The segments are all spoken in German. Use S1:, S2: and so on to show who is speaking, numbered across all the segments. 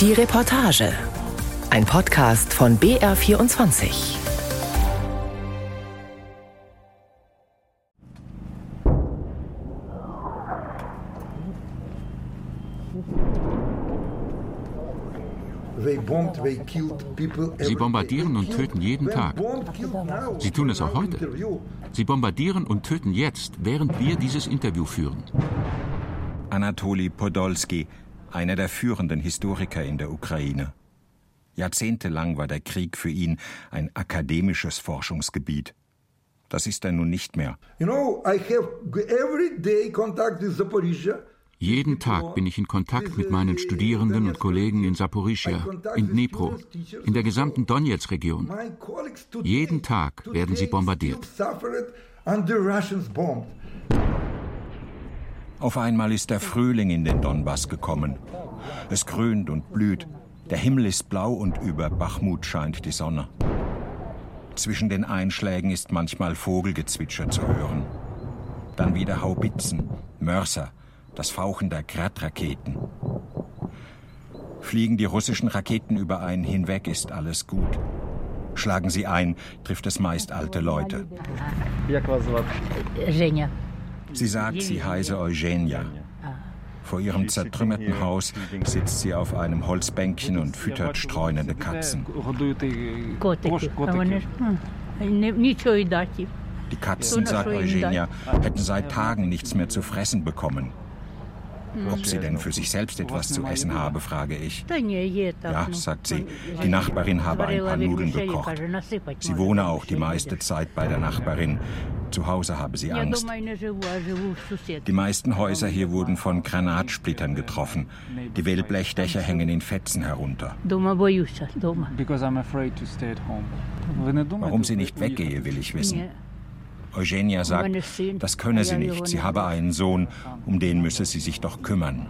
S1: Die Reportage. Ein Podcast von BR24.
S2: Sie bombardieren und töten jeden Tag. Sie tun es auch heute. Sie bombardieren und töten jetzt, während wir dieses Interview führen.
S3: Anatoli Podolski, einer der führenden Historiker in der Ukraine. Jahrzehntelang war der Krieg für ihn ein akademisches Forschungsgebiet. Das ist er nun nicht mehr.
S2: You know, I have every day contact with Zaporizhia. Jeden Tag bin ich in Kontakt mit meinen Studierenden und Kollegen in Saporischia, in Dnipro, in der gesamten Donetsk-Region. Jeden Tag werden sie bombardiert.
S3: Auf einmal ist der Frühling in den Donbass gekommen. Es grünt und blüht. Der Himmel ist blau und über Bachmut scheint die Sonne. Zwischen den Einschlägen ist manchmal Vogelgezwitscher zu hören. Dann wieder Haubitzen, Mörser, das Fauchen der Grad-Raketen. Fliegen die russischen Raketen über einen hinweg, ist alles gut. Schlagen sie ein, trifft es meist alte Leute. Sie sagt, sie heiße Eugenia. Vor ihrem zertrümmerten Haus sitzt sie auf einem Holzbänkchen und füttert streunende Katzen. Die Katzen, sagt Eugenia, hätten seit Tagen nichts mehr zu fressen bekommen. Ob sie denn für sich selbst etwas zu essen habe, frage ich. Ja, sagt sie, die Nachbarin habe ein paar Nudeln gekocht. Sie wohne auch die meiste Zeit bei der Nachbarin. Zu Hause habe sie Angst. Die meisten Häuser hier wurden von Granatsplittern getroffen. Die Wellblechdächer hängen in Fetzen herunter. Warum sie nicht weggehe, will ich wissen. Eugenia sagt, das könne sie nicht. Sie habe einen Sohn, um den müsse sie sich doch kümmern.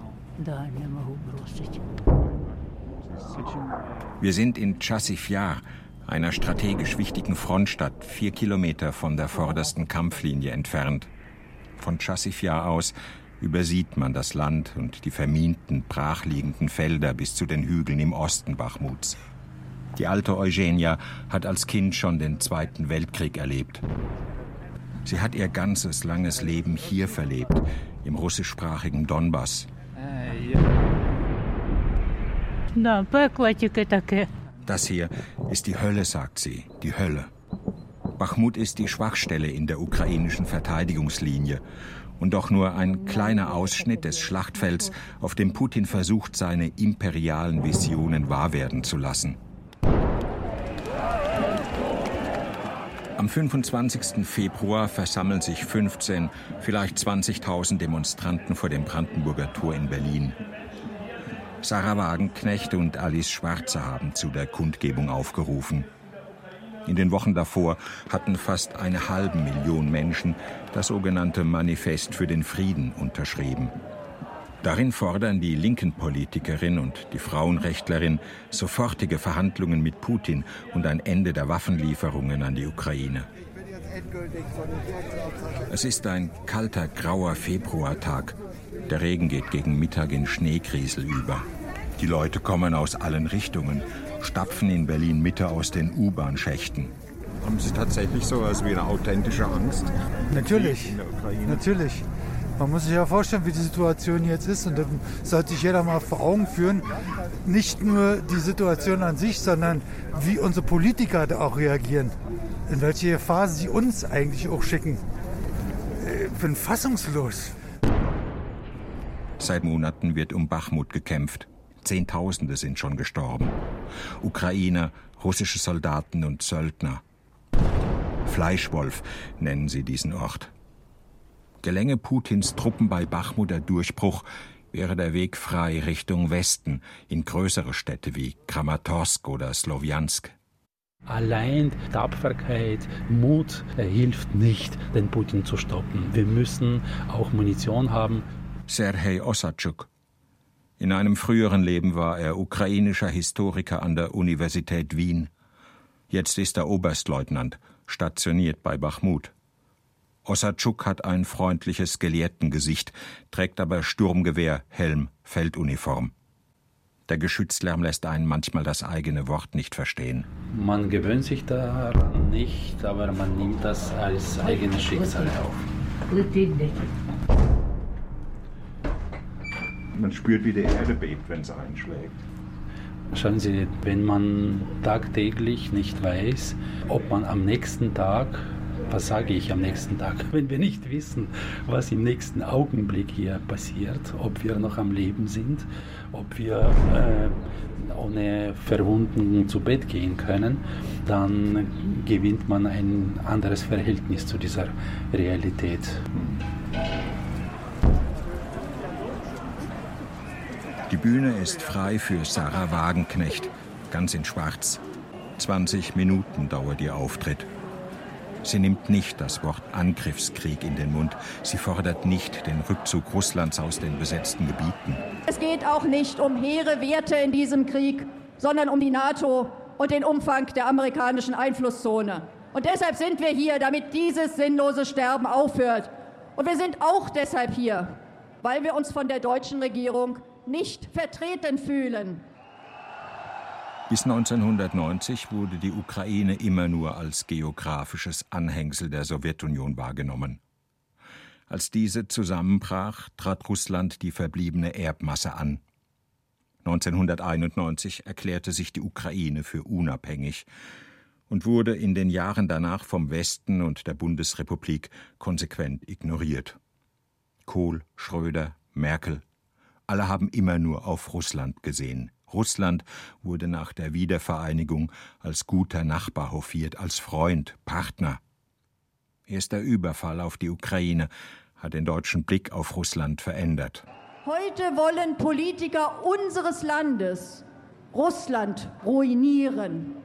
S3: Wir sind in Chasifjar, einer strategisch wichtigen Frontstadt, vier Kilometer von der vordersten Kampflinie entfernt. Von Chasifjar aus übersieht man das Land und die verminten, brachliegenden Felder bis zu den Hügeln im Osten Bachmuts. Die alte Eugenia hat als Kind schon den Zweiten Weltkrieg erlebt. Sie hat ihr ganzes langes Leben hier verlebt, im russischsprachigen Donbass. Das hier ist die Hölle, sagt sie, die Hölle. Bachmut ist die Schwachstelle in der ukrainischen Verteidigungslinie und doch nur ein kleiner Ausschnitt des Schlachtfelds, auf dem Putin versucht, seine imperialen Visionen wahr werden zu lassen. Am 25. Februar versammeln sich 15, vielleicht 20.000 Demonstranten vor dem Brandenburger Tor in Berlin. Sarah Wagenknecht und Alice Schwarze haben zu der Kundgebung aufgerufen. In den Wochen davor hatten fast eine halbe Million Menschen das sogenannte Manifest für den Frieden unterschrieben. Darin fordern die linken Politikerin und die Frauenrechtlerin sofortige Verhandlungen mit Putin und ein Ende der Waffenlieferungen an die Ukraine. Es ist ein kalter, grauer Februartag. Der Regen geht gegen Mittag in Schneekriesel über. Die Leute kommen aus allen Richtungen, stapfen in Berlin Mitte aus den U-Bahn-Schächten.
S4: Haben Sie tatsächlich so etwas wie eine authentische Angst?
S5: Natürlich. Natürlich. Man muss sich ja vorstellen, wie die Situation jetzt ist und dann sollte sich jeder mal vor Augen führen, nicht nur die Situation an sich, sondern wie unsere Politiker da auch reagieren. In welche Phase sie uns eigentlich auch schicken. Ich bin fassungslos.
S3: Seit Monaten wird um Bachmut gekämpft. Zehntausende sind schon gestorben. Ukrainer, russische Soldaten und Söldner. Fleischwolf nennen sie diesen Ort. Gelänge Putins Truppen bei Bachmut der Durchbruch, wäre der Weg frei Richtung Westen in größere Städte wie Kramatorsk oder Slowiansk.
S6: Allein Tapferkeit, Mut hilft nicht, den Putin zu stoppen. Wir müssen auch Munition haben.
S3: Serhei Osatschuk. In einem früheren Leben war er ukrainischer Historiker an der Universität Wien. Jetzt ist er Oberstleutnant, stationiert bei Bachmut. Ossatschuk hat ein freundliches Gelehrtengesicht, trägt aber Sturmgewehr, Helm, Felduniform. Der Geschützlärm lässt einen manchmal das eigene Wort nicht verstehen.
S6: Man gewöhnt sich daran nicht, aber man nimmt das als eigenes Schicksal auf.
S4: Man spürt, wie die Erde bebt, wenn es einschlägt.
S6: Schauen Sie, wenn man tagtäglich nicht weiß, ob man am nächsten Tag, was sage ich am nächsten Tag, wenn wir nicht wissen, was im nächsten Augenblick hier passiert, ob wir noch am Leben sind, ob wir äh, ohne Verwundungen zu Bett gehen können, dann gewinnt man ein anderes Verhältnis zu dieser Realität.
S3: Die Bühne ist frei für Sarah Wagenknecht, ganz in Schwarz. 20 Minuten dauert ihr Auftritt. Sie nimmt nicht das Wort Angriffskrieg in den Mund. Sie fordert nicht den Rückzug Russlands aus den besetzten Gebieten.
S7: Es geht auch nicht um hehre Werte in diesem Krieg, sondern um die NATO und den Umfang der amerikanischen Einflusszone. Und deshalb sind wir hier, damit dieses sinnlose Sterben aufhört. Und wir sind auch deshalb hier, weil wir uns von der deutschen Regierung nicht vertreten fühlen.
S3: Bis 1990 wurde die Ukraine immer nur als geografisches Anhängsel der Sowjetunion wahrgenommen. Als diese zusammenbrach, trat Russland die verbliebene Erbmasse an. 1991 erklärte sich die Ukraine für unabhängig und wurde in den Jahren danach vom Westen und der Bundesrepublik konsequent ignoriert. Kohl, Schröder, Merkel, alle haben immer nur auf Russland gesehen. Russland wurde nach der Wiedervereinigung als guter Nachbar hofiert, als Freund, Partner. Erst der Überfall auf die Ukraine hat den deutschen Blick auf Russland verändert.
S7: Heute wollen Politiker unseres Landes Russland ruinieren.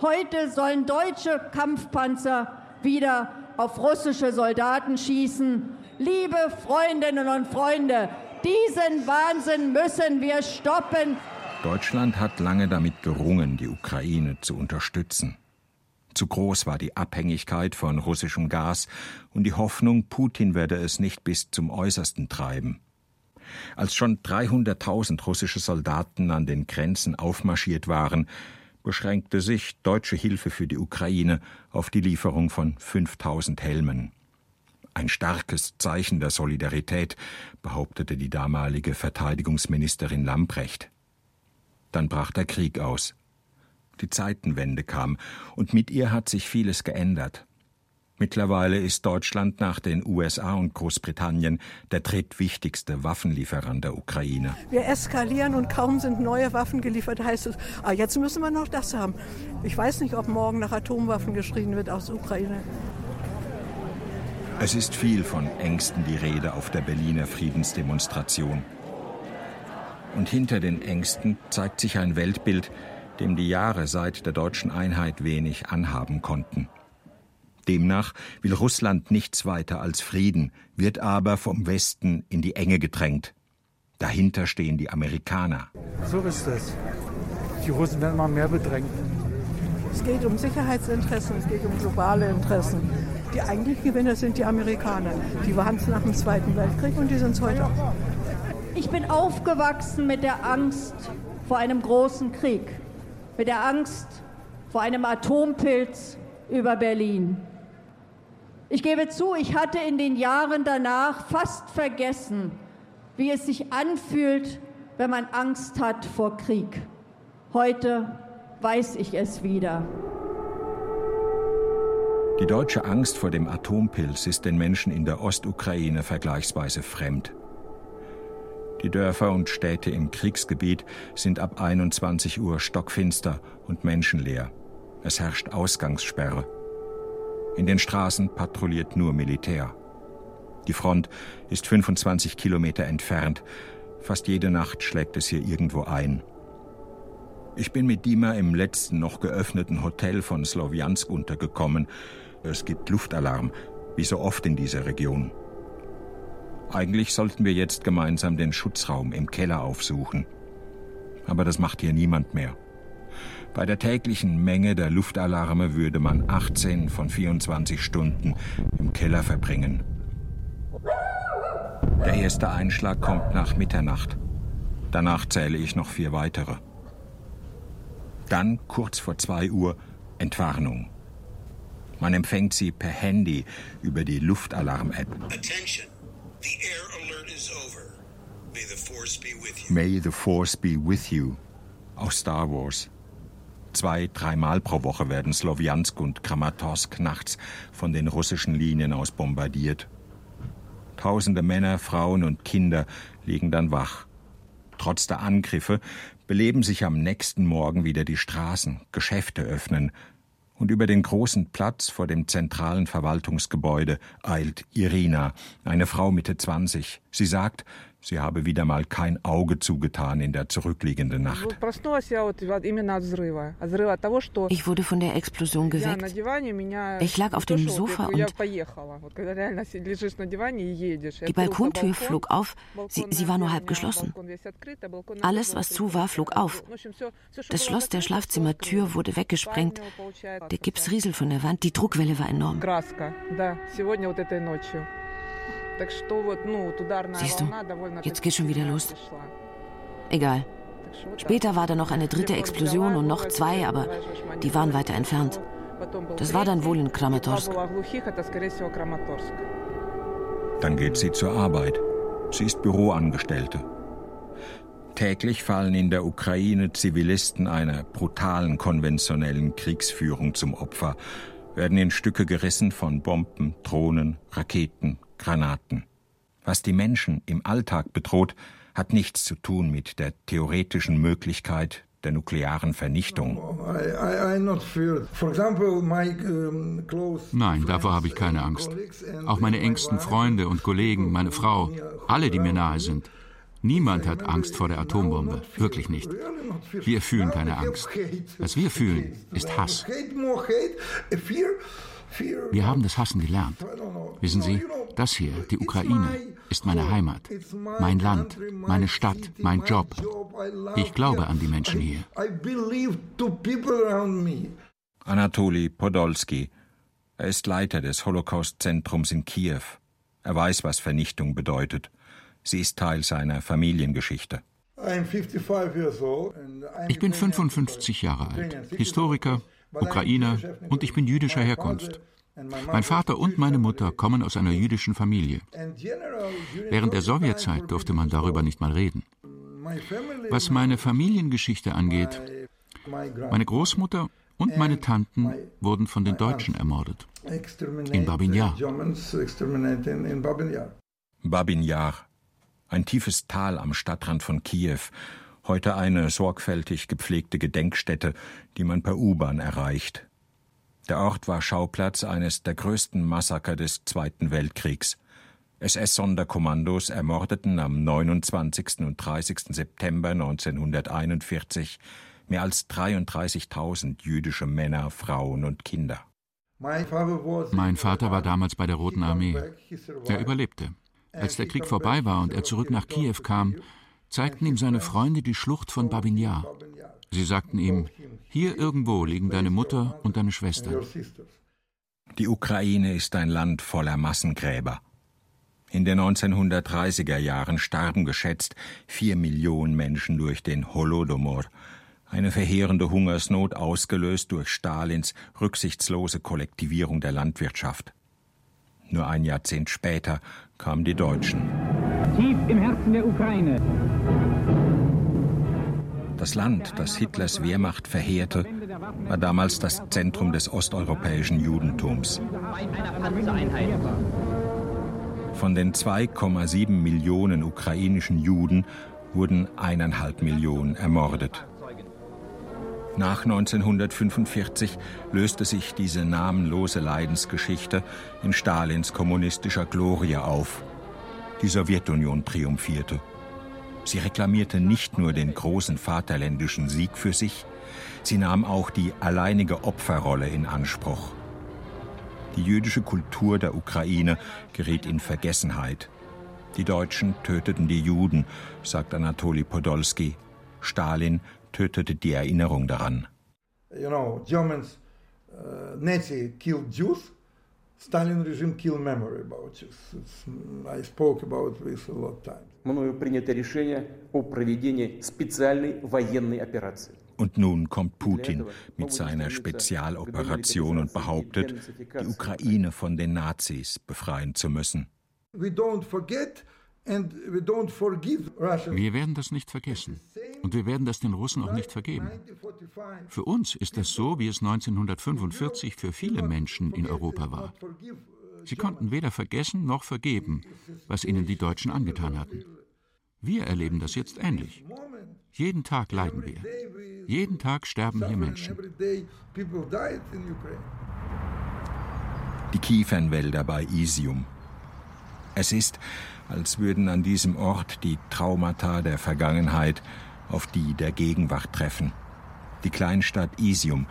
S7: Heute sollen deutsche Kampfpanzer wieder auf russische Soldaten schießen. Liebe Freundinnen und Freunde, diesen Wahnsinn müssen wir stoppen.
S3: Deutschland hat lange damit gerungen, die Ukraine zu unterstützen. Zu groß war die Abhängigkeit von russischem Gas und die Hoffnung, Putin werde es nicht bis zum Äußersten treiben. Als schon 300.000 russische Soldaten an den Grenzen aufmarschiert waren, beschränkte sich deutsche Hilfe für die Ukraine auf die Lieferung von 5000 Helmen. Ein starkes Zeichen der Solidarität, behauptete die damalige Verteidigungsministerin Lamprecht. Dann brach der Krieg aus. Die Zeitenwende kam, und mit ihr hat sich vieles geändert. Mittlerweile ist Deutschland nach den USA und Großbritannien der drittwichtigste Waffenlieferant der Ukraine.
S8: Wir eskalieren und kaum sind neue Waffen geliefert, heißt es, ah, jetzt müssen wir noch das haben. Ich weiß nicht, ob morgen nach Atomwaffen geschrien wird aus Ukraine.
S3: Es ist viel von Ängsten die Rede auf der Berliner Friedensdemonstration. Und hinter den Ängsten zeigt sich ein Weltbild, dem die Jahre seit der deutschen Einheit wenig anhaben konnten. Demnach will Russland nichts weiter als Frieden, wird aber vom Westen in die Enge gedrängt. Dahinter stehen die Amerikaner.
S5: So ist es. Die Russen werden immer mehr bedrängt.
S8: Es geht um Sicherheitsinteressen, es geht um globale Interessen. Die eigentlichen Gewinner sind die Amerikaner. Die waren es nach dem Zweiten Weltkrieg und die sind es heute auch.
S7: Ich bin aufgewachsen mit der Angst vor einem großen Krieg, mit der Angst vor einem Atompilz über Berlin. Ich gebe zu, ich hatte in den Jahren danach fast vergessen, wie es sich anfühlt, wenn man Angst hat vor Krieg. Heute weiß ich es wieder.
S3: Die deutsche Angst vor dem Atompilz ist den Menschen in der Ostukraine vergleichsweise fremd. Die Dörfer und Städte im Kriegsgebiet sind ab 21 Uhr stockfinster und menschenleer. Es herrscht Ausgangssperre. In den Straßen patrouilliert nur Militär. Die Front ist 25 Kilometer entfernt. Fast jede Nacht schlägt es hier irgendwo ein. Ich bin mit Dima im letzten noch geöffneten Hotel von Slowiansk untergekommen, es gibt Luftalarm, wie so oft in dieser Region. Eigentlich sollten wir jetzt gemeinsam den Schutzraum im Keller aufsuchen. Aber das macht hier niemand mehr. Bei der täglichen Menge der Luftalarme würde man 18 von 24 Stunden im Keller verbringen. Der erste Einschlag kommt nach Mitternacht. Danach zähle ich noch vier weitere. Dann, kurz vor zwei Uhr, Entwarnung. Man empfängt sie per Handy über die Luftalarm-App. May the Force be with you. Aus Star Wars. Zwei, dreimal pro Woche werden Slowiansk und Kramatorsk nachts von den russischen Linien aus bombardiert. Tausende Männer, Frauen und Kinder liegen dann wach. Trotz der Angriffe beleben sich am nächsten Morgen wieder die Straßen, Geschäfte öffnen, und über den großen Platz vor dem zentralen Verwaltungsgebäude eilt Irina, eine Frau Mitte 20. Sie sagt, Sie habe wieder mal kein Auge zugetan in der zurückliegenden Nacht.
S9: Ich wurde von der Explosion geweckt. Ich lag auf dem Sofa und die Balkontür flog auf. Sie, sie war nur halb geschlossen. Alles, was zu war, flog auf. Das Schloss der Schlafzimmertür wurde weggesprengt. Der Gips rieselt von der Wand. Die Druckwelle war enorm. Siehst du, jetzt geht schon wieder los. Egal. Später war da noch eine dritte Explosion und noch zwei, aber die waren weiter entfernt. Das war dann wohl in Kramatorsk.
S3: Dann geht sie zur Arbeit. Sie ist Büroangestellte. Täglich fallen in der Ukraine Zivilisten einer brutalen konventionellen Kriegsführung zum Opfer, werden in Stücke gerissen von Bomben, Drohnen, Raketen, Granaten. Was die Menschen im Alltag bedroht, hat nichts zu tun mit der theoretischen Möglichkeit der nuklearen Vernichtung.
S2: Nein, davor habe ich keine Angst. Auch meine engsten Freunde und Kollegen, meine Frau, alle, die mir nahe sind. Niemand hat Angst vor der Atombombe, wirklich nicht. Wir fühlen keine Angst. Was wir fühlen, ist Hass. Wir haben das Hassen gelernt. Wissen Sie, das hier, die Ukraine, ist meine Heimat, mein Land, meine Stadt, mein Job. Ich glaube an die Menschen hier.
S3: Anatoli Podolski. Er ist Leiter des Holocaust-Zentrums in Kiew. Er weiß, was Vernichtung bedeutet. Sie ist Teil seiner Familiengeschichte.
S2: Ich bin 55 Jahre alt, Historiker, Ukrainer und ich bin jüdischer Herkunft. Mein Vater und meine Mutter kommen aus einer jüdischen Familie. Während der Sowjetzeit durfte man darüber nicht mal reden. Was meine Familiengeschichte angeht, meine Großmutter und meine Tanten wurden von den Deutschen ermordet. In Babin Yar.
S3: Babin Yar, ein tiefes Tal am Stadtrand von Kiew, heute eine sorgfältig gepflegte Gedenkstätte, die man per U-Bahn erreicht. Der Ort war Schauplatz eines der größten Massaker des Zweiten Weltkriegs. SS-Sonderkommandos ermordeten am 29. und 30. September 1941 mehr als 33.000 jüdische Männer, Frauen und Kinder.
S2: Mein Vater war damals bei der Roten Armee. Er überlebte. Als der Krieg vorbei war und er zurück nach Kiew kam, zeigten ihm seine Freunde die Schlucht von Babin Yar. Sie sagten ihm, hier irgendwo liegen deine Mutter und deine Schwester.
S3: Die Ukraine ist ein Land voller Massengräber. In den 1930er Jahren starben geschätzt vier Millionen Menschen durch den Holodomor, eine verheerende Hungersnot ausgelöst durch Stalins rücksichtslose Kollektivierung der Landwirtschaft. Nur ein Jahrzehnt später kamen die Deutschen. Tief im Herzen der Ukraine. Das Land, das Hitlers Wehrmacht verheerte, war damals das Zentrum des osteuropäischen Judentums. Von den 2,7 Millionen ukrainischen Juden wurden eineinhalb Millionen ermordet. Nach 1945 löste sich diese namenlose Leidensgeschichte in Stalins kommunistischer Glorie auf. Die Sowjetunion triumphierte. Sie reklamierte nicht nur den großen vaterländischen Sieg für sich, sie nahm auch die alleinige Opferrolle in Anspruch. Die jüdische Kultur der Ukraine geriet in Vergessenheit. Die Deutschen töteten die Juden, sagt Anatoli Podolski. Stalin tötete die Erinnerung daran. You know, Germans, uh, Nazi killed Jews,
S10: Stalin regime kill memory about this. It's, I spoke about this a lot of times.
S11: Мною принято решение о проведении специальной военной операции.
S3: Und nun kommt Putin mit seiner Spezialoperation und behauptet, die Ukraine von den Nazis befreien zu müssen.
S10: wir
S2: werden das nicht vergessen. Und wir werden das den Russen auch nicht vergeben. Für uns ist es so, wie es 1945 für viele Menschen in Europa war. Sie konnten weder vergessen noch vergeben, was ihnen die Deutschen angetan hatten. Wir erleben das jetzt ähnlich. Jeden Tag leiden wir. Jeden Tag sterben hier Menschen.
S3: Die Kiefernwälder bei Isium. Es ist, als würden an diesem Ort die Traumata der Vergangenheit auf die der Gegenwart treffen. Die Kleinstadt Isium,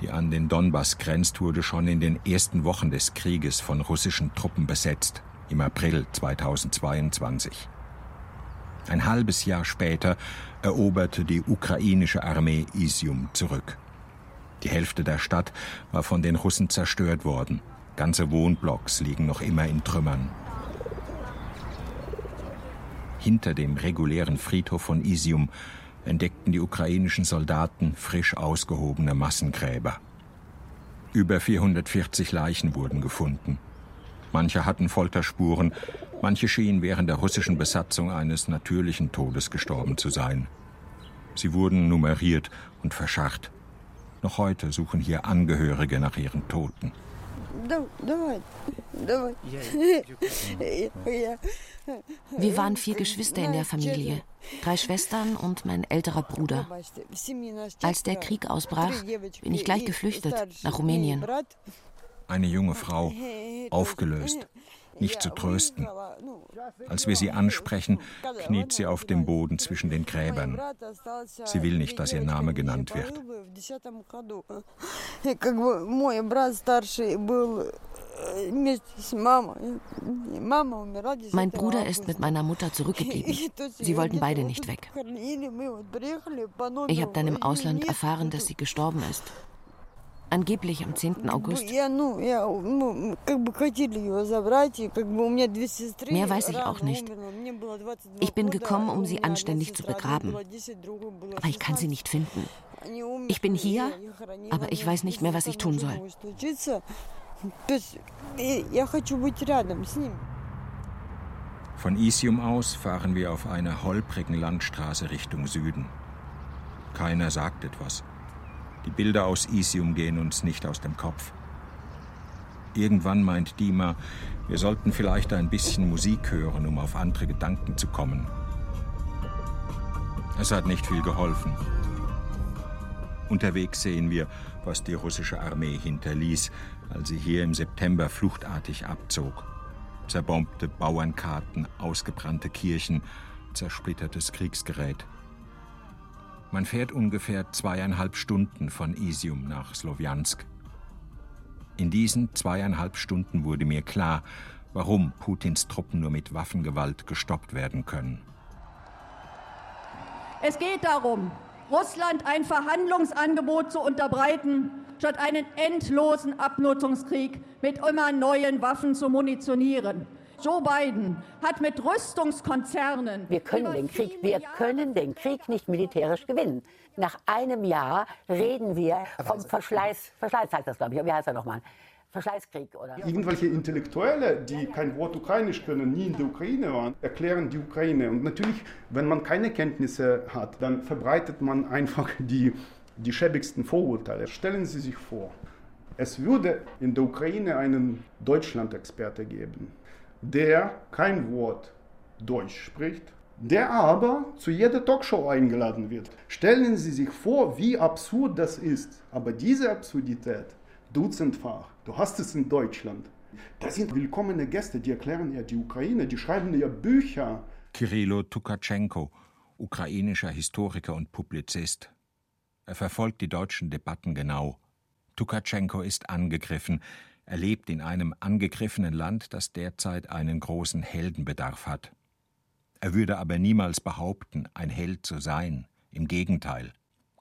S3: die an den Donbass grenzt, wurde schon in den ersten Wochen des Krieges von russischen Truppen besetzt, im April 2022. Ein halbes Jahr später eroberte die ukrainische Armee Isium zurück. Die Hälfte der Stadt war von den Russen zerstört worden. Ganze Wohnblocks liegen noch immer in Trümmern. Hinter dem regulären Friedhof von Isium entdeckten die ukrainischen Soldaten frisch ausgehobene Massengräber. Über 440 Leichen wurden gefunden. Manche hatten Folterspuren, manche schienen während der russischen Besatzung eines natürlichen Todes gestorben zu sein. Sie wurden nummeriert und verscharrt. Noch heute suchen hier Angehörige nach ihren Toten.
S9: Wir waren vier Geschwister in der Familie, drei Schwestern und mein älterer Bruder. Als der Krieg ausbrach, bin ich gleich geflüchtet nach Rumänien.
S3: Eine junge Frau, aufgelöst, nicht zu trösten. Als wir sie ansprechen, kniet sie auf dem Boden zwischen den Gräbern. Sie will nicht, dass ihr Name genannt wird.
S9: Mein Bruder ist mit meiner Mutter zurückgeblieben. Sie wollten beide nicht weg. Ich habe dann im Ausland erfahren, dass sie gestorben ist. Angeblich am 10. August. Mehr weiß ich auch nicht. Ich bin gekommen, um sie anständig zu begraben. Aber ich kann sie nicht finden. Ich bin hier, aber ich weiß nicht mehr, was ich tun soll.
S3: Von Isium aus fahren wir auf einer holprigen Landstraße Richtung Süden. Keiner sagt etwas. Die Bilder aus Isium gehen uns nicht aus dem Kopf. Irgendwann meint Dima, wir sollten vielleicht ein bisschen Musik hören, um auf andere Gedanken zu kommen. Es hat nicht viel geholfen. Unterwegs sehen wir, was die russische Armee hinterließ, als sie hier im September fluchtartig abzog. Zerbombte Bauernkarten, ausgebrannte Kirchen, zersplittertes Kriegsgerät. Man fährt ungefähr zweieinhalb Stunden von Isium nach Slowiansk. In diesen zweieinhalb Stunden wurde mir klar, warum Putins Truppen nur mit Waffengewalt gestoppt werden können.
S7: Es geht darum, Russland ein Verhandlungsangebot zu unterbreiten, statt einen endlosen Abnutzungskrieg mit immer neuen Waffen zu munitionieren. Joe Biden hat mit Rüstungskonzernen.
S12: Wir können den Krieg, wir können den Krieg nicht militärisch gewinnen. Nach einem Jahr reden wir vom Verschleiß, Verschleiß heißt das, glaube ich. Wie heißt er nochmal? Verschleißkrieg oder?
S13: Irgendwelche Intellektuelle, die kein Wort Ukrainisch können, nie in der Ukraine waren, erklären die Ukraine. Und natürlich, wenn man keine Kenntnisse hat, dann verbreitet man einfach die, die schäbigsten Vorurteile. Stellen Sie sich vor, es würde in der Ukraine einen Deutschland-Experte geben der kein Wort Deutsch spricht, der aber zu jeder Talkshow eingeladen wird. Stellen Sie sich vor, wie absurd das ist. Aber diese Absurdität, dutzendfach, du hast es in Deutschland. Das sind willkommene Gäste, die erklären ja die Ukraine, die schreiben ja Bücher.
S3: Kirilo Tukatschenko, ukrainischer Historiker und Publizist. Er verfolgt die deutschen Debatten genau. Tukatschenko ist angegriffen, er lebt in einem angegriffenen Land, das derzeit einen großen Heldenbedarf hat. Er würde aber niemals behaupten, ein Held zu sein. Im Gegenteil.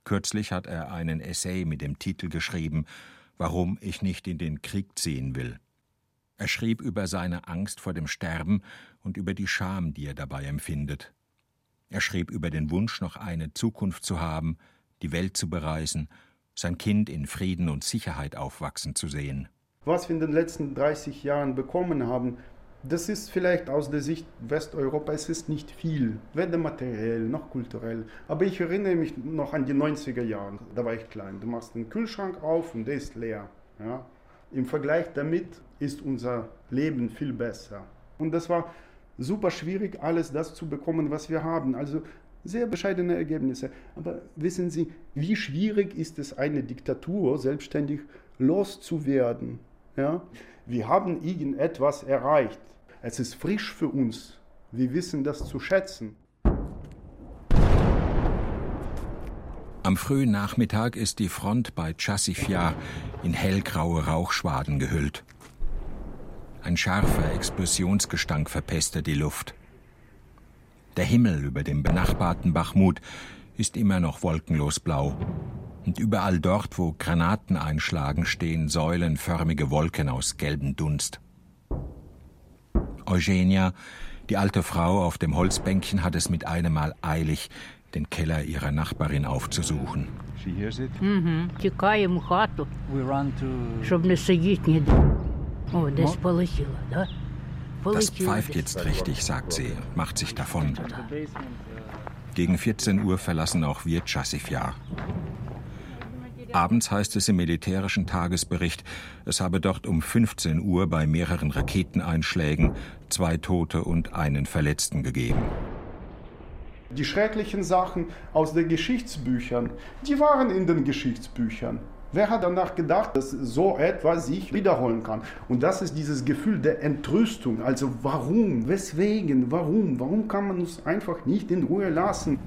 S3: Kürzlich hat er einen Essay mit dem Titel geschrieben Warum ich nicht in den Krieg ziehen will. Er schrieb über seine Angst vor dem Sterben und über die Scham, die er dabei empfindet. Er schrieb über den Wunsch, noch eine Zukunft zu haben, die Welt zu bereisen, sein Kind in Frieden und Sicherheit aufwachsen zu sehen.
S13: Was wir in den letzten 30 Jahren bekommen haben, das ist vielleicht aus der Sicht Westeuropas ist nicht viel, weder materiell noch kulturell. Aber ich erinnere mich noch an die 90er Jahre. Da war ich klein. Du machst den Kühlschrank auf und der ist leer. Ja? Im Vergleich damit ist unser Leben viel besser. Und das war super schwierig, alles das zu bekommen, was wir haben. Also sehr bescheidene Ergebnisse. Aber wissen Sie, wie schwierig ist es, eine Diktatur selbstständig loszuwerden? Ja? Wir haben irgendetwas erreicht. Es ist frisch für uns. Wir wissen das zu schätzen.
S3: Am frühen Nachmittag ist die Front bei Chassifia in hellgraue Rauchschwaden gehüllt. Ein scharfer Explosionsgestank verpestet die Luft. Der Himmel über dem benachbarten Bachmut ist immer noch wolkenlos blau Und überall dort, wo Granaten einschlagen, stehen säulenförmige Wolken aus gelbem Dunst. Eugenia, die alte Frau auf dem Holzbänkchen, hat es mit einem Mal eilig, den Keller ihrer Nachbarin aufzusuchen.
S14: Mhm, тікаємо хату, щоб не сидіти ніде. О, десь полетіло, да?
S3: Das pfeift jetzt richtig, sagt sie, macht sich davon. Gegen 14 Uhr verlassen auch wir Chassifjar. Abends heißt es im militärischen Tagesbericht, es habe dort um 15 Uhr bei mehreren Raketeneinschlägen zwei Tote und einen Verletzten gegeben.
S13: Die schrecklichen Sachen aus den Geschichtsbüchern, die waren in den Geschichtsbüchern. Wer hat danach gedacht, dass so etwas sich wiederholen kann? Und das ist dieses Gefühl der Entrüstung. Also warum, weswegen, warum, warum kann man uns einfach nicht in Ruhe lassen?